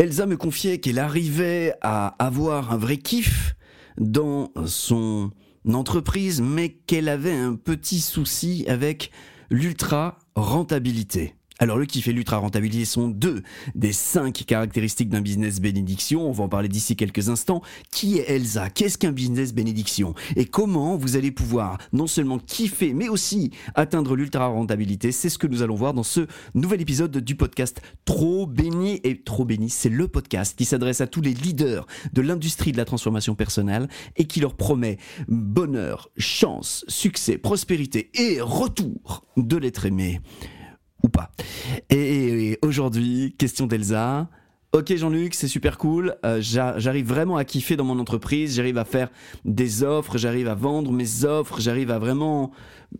Elsa me confiait qu'elle arrivait à avoir un vrai kiff dans son entreprise, mais qu'elle avait un petit souci avec l'ultra rentabilité. Alors le kiff et l'ultra rentabilité sont deux des cinq caractéristiques d'un business bénédiction. On va en parler d'ici quelques instants. Qui est Elsa? Qu'est-ce qu'un business bénédiction? Et comment vous allez pouvoir non seulement kiffer, mais aussi atteindre l'ultra rentabilité? C'est ce que nous allons voir dans ce nouvel épisode du podcast Trop béni et Trop béni. C'est le podcast qui s'adresse à tous les leaders de l'industrie de la transformation personnelle et qui leur promet bonheur, chance, succès, prospérité et retour de l'être aimé ou pas. Et, aujourd'hui, question d'Elsa. Ok Jean-Luc, c'est super cool. Euh, j'arrive vraiment à kiffer dans mon entreprise. J'arrive à faire des offres, j'arrive à vendre mes offres, j'arrive à vraiment,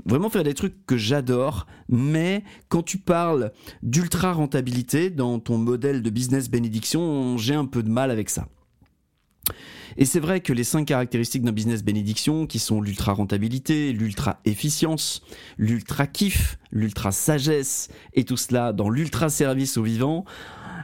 vraiment faire des trucs que j'adore. Mais quand tu parles d'ultra rentabilité dans ton modèle de business bénédiction, j'ai un peu de mal avec ça. Et c'est vrai que les cinq caractéristiques d'un business bénédiction, qui sont l'ultra rentabilité, l'ultra efficience, l'ultra kiff, l'ultra sagesse, et tout cela dans l'ultra service au vivant,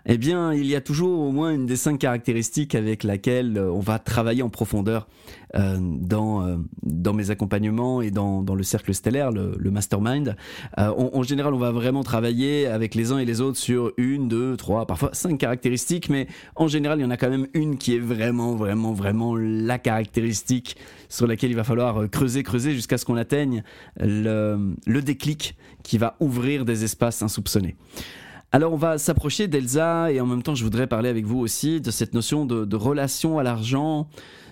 eh bien, il y a toujours au moins une des cinq caractéristiques avec laquelle euh, on va travailler en profondeur euh, dans, euh, dans mes accompagnements et dans, dans le cercle stellaire, le, mastermind. en général, on va vraiment travailler avec les uns et les autres sur une, deux, trois, parfois cinq caractéristiques, mais en général, il y en a quand même une qui est vraiment, vraiment, vraiment la caractéristique sur laquelle il va falloir creuser, creuser jusqu'à ce qu'on atteigne le, le déclic qui va ouvrir des espaces insoupçonnés. Alors on va s'approcher d'Elsa et en même temps je voudrais parler avec vous aussi de cette notion de, relation à l'argent,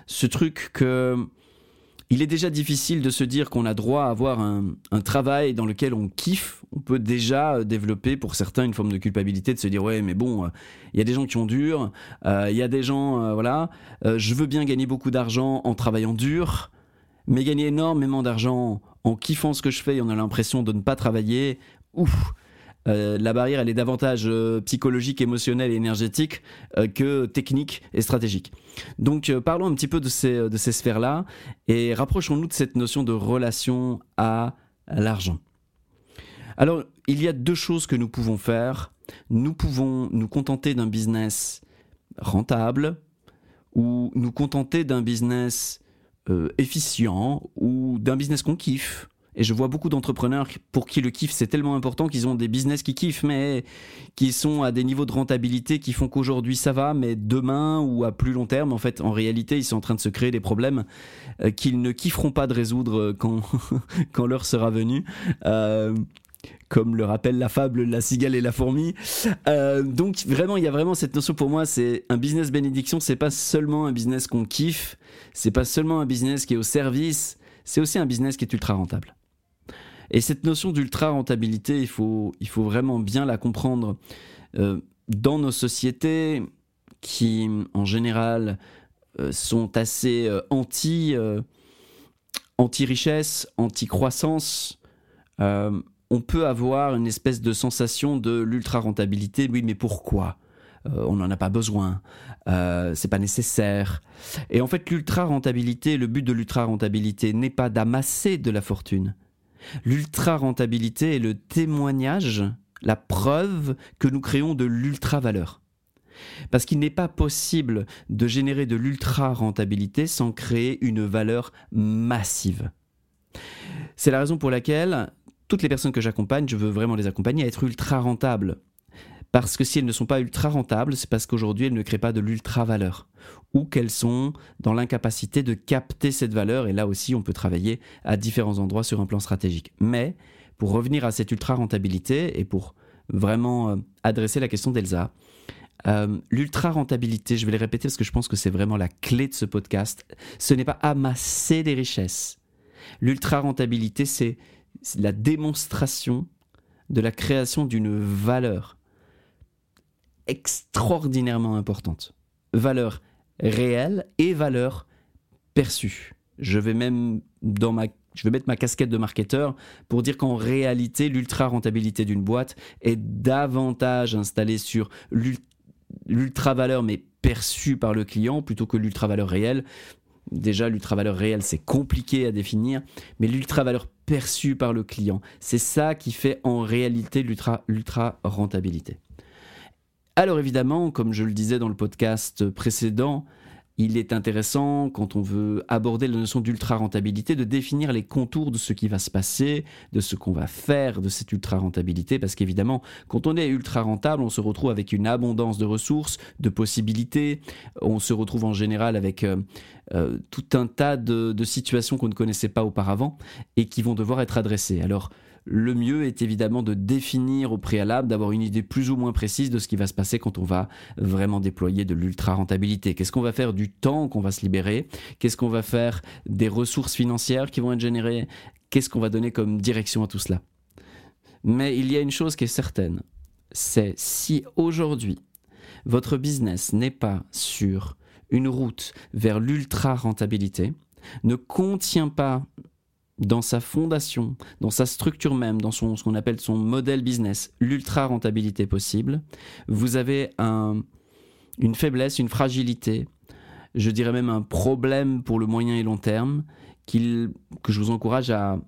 ce truc que il est déjà difficile de se dire qu'on a droit à avoir un, travail dans lequel on kiffe. On peut déjà développer pour certains une forme de culpabilité de se dire ouais mais bon il y a des gens qui ont dur, euh, il y a des gens euh, voilà euh, je veux bien gagner beaucoup d'argent en travaillant dur, mais gagner énormément d'argent en kiffant ce que je fais et on a l'impression de ne pas travailler, ouf euh, la barrière, elle est davantage euh, psychologique, émotionnelle et énergétique euh, que technique et stratégique. Donc, parlons un petit peu de ces, de ces sphères-là et rapprochons-nous de cette notion de relation à l'argent. Alors, il y a deux choses que nous pouvons faire. Nous pouvons nous contenter d'un business rentable ou nous contenter d'un business efficient ou d'un business qu'on kiffe et je vois beaucoup d'entrepreneurs pour qui le kiff c'est tellement important qu'ils ont des business qui kiffent, mais qui sont à des niveaux de rentabilité qui font qu'aujourd'hui ça va, mais demain ou à plus long terme, en fait, en réalité, ils sont en train de se créer des problèmes euh, qu'ils ne kifferont pas de résoudre euh, quand, quand l'heure sera venue. Euh, comme le rappelle la fable La cigale et la fourmi. donc vraiment, il y a vraiment cette notion pour moi, c'est un business bénédiction, c'est pas seulement un business qu'on kiffe, c'est pas seulement un business qui est au service, c'est aussi un business qui est ultra rentable. Et cette notion d'ultra rentabilité, il faut, il faut vraiment bien la comprendre. Euh, dans nos sociétés qui, en général, euh, sont assez euh, anti, anti-richesse, anti-croissance, on peut avoir une espèce de sensation de l'ultra rentabilité. Oui, mais pourquoi? On n'en a pas besoin, c'est pas nécessaire. Et en fait, l'ultra rentabilité, le but de l'ultra rentabilité n'est pas d'amasser de la fortune, L'ultra rentabilité est le témoignage, la preuve que nous créons de l'ultra valeur. Parce qu'il n'est pas possible de générer de l'ultra rentabilité sans créer une valeur massive. C'est la raison pour laquelle toutes les personnes que j'accompagne, je veux vraiment les accompagner à être ultra rentables. Parce que si elles ne sont pas ultra rentables, c'est parce qu'aujourd'hui elles ne créent pas de l'ultra valeur ou qu'elles sont dans l'incapacité de capter cette valeur. Et là aussi, on peut travailler à différents endroits sur un plan stratégique. Mais pour revenir à cette ultra rentabilité et pour vraiment euh, adresser la question d'Elsa, euh, l'ultra rentabilité, je vais le répéter parce que je pense que c'est vraiment la clé de ce podcast, ce n'est pas amasser des richesses. L'ultra rentabilité, c'est la démonstration de la création d'une valeur extraordinairement importante. Valeur réelle et valeur perçue. Je vais même dans ma je vais mettre ma casquette de marketeur pour dire qu'en réalité, l'ultra rentabilité d'une boîte est davantage installée sur l'ultra valeur mais perçue par le client plutôt que l'ultra valeur réelle. Déjà, l'ultra valeur réelle, c'est compliqué à définir, mais l'ultra valeur perçue par le client, c'est ça qui fait en réalité l'ultra rentabilité. Alors évidemment, comme je le disais dans le podcast précédent, il est intéressant, quand on veut aborder la notion d'ultra-rentabilité, de définir les contours de ce qui va se passer, de ce qu'on va faire de cette ultra-rentabilité, parce qu'évidemment, quand on est ultra-rentable, on se retrouve avec une abondance de ressources, de possibilités, on se retrouve en général avec euh, euh, tout un tas de, de situations qu'on ne connaissait pas auparavant et qui vont devoir être adressées. Alors, le mieux est évidemment de définir au préalable, d'avoir une idée plus ou moins précise de ce qui va se passer quand on va vraiment déployer de l'ultra-rentabilité. Qu'est-ce qu'on va faire du temps qu'on va se libérer? Qu'est-ce qu'on va faire des ressources financières qui vont être générées? Qu'est-ce qu'on va donner comme direction à tout cela? Mais il y a une chose qui est certaine, c'est si aujourd'hui votre business n'est pas sur une route vers l'ultra-rentabilité, ne contient pas dans sa fondation, dans sa structure même, dans ce qu'on appelle son modèle business, l'ultra rentabilité possible, vous avez un, une faiblesse, une fragilité, je dirais même un problème pour le moyen et long terme que je vous encourage à,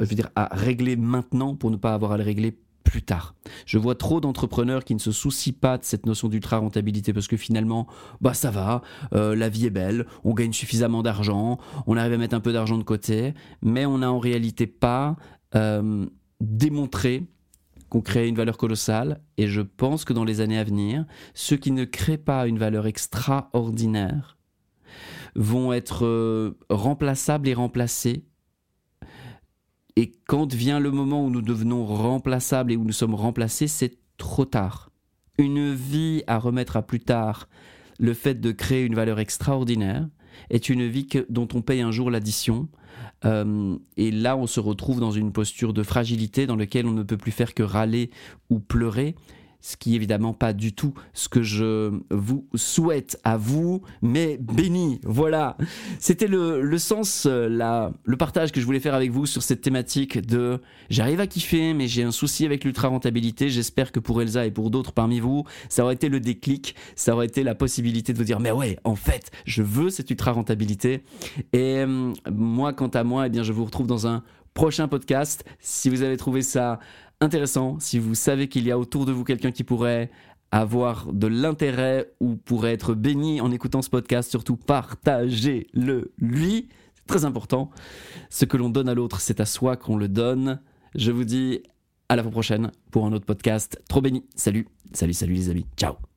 je veux dire, à régler maintenant pour ne pas avoir à le régler plus tard. Je vois trop d'entrepreneurs qui ne se soucient pas de cette notion d'ultra-rentabilité parce que finalement, bah ça va, euh, la vie est belle, on gagne suffisamment d'argent, on arrive à mettre un peu d'argent de côté, mais on n'a en réalité pas euh, démontré qu'on crée une valeur colossale et je pense que dans les années à venir, ceux qui ne créent pas une valeur extraordinaire vont être euh, remplaçables et remplacés et quand vient le moment où nous devenons remplaçables et où nous sommes remplacés, c'est trop tard. Une vie à remettre à plus tard, le fait de créer une valeur extraordinaire, est une vie dont on paye un jour l'addition. Euh, et là, on se retrouve dans une posture de fragilité dans laquelle on ne peut plus faire que râler ou pleurer ce qui est évidemment pas du tout ce que je vous souhaite à vous, mais béni, voilà. C'était le, sens, euh, la, le partage que je voulais faire avec vous sur cette thématique de j'arrive à kiffer, mais j'ai un souci avec l'ultra-rentabilité. J'espère que pour Elsa et pour d'autres parmi vous, ça aurait été le déclic, ça aurait été la possibilité de vous dire, mais ouais, en fait, je veux cette ultra-rentabilité. Et euh, moi, quant à moi, eh bien, je vous retrouve dans un prochain podcast. Si vous avez trouvé ça intéressant, si vous savez qu'il y a autour de vous quelqu'un qui pourrait avoir de l'intérêt ou pourrait être béni en écoutant ce podcast, surtout partagez-le lui. C'est très important. Ce que l'on donne à l'autre, c'est à soi qu'on le donne. Je vous dis à la prochaine pour un autre podcast. Trop béni. Salut, salut, salut les amis. Ciao.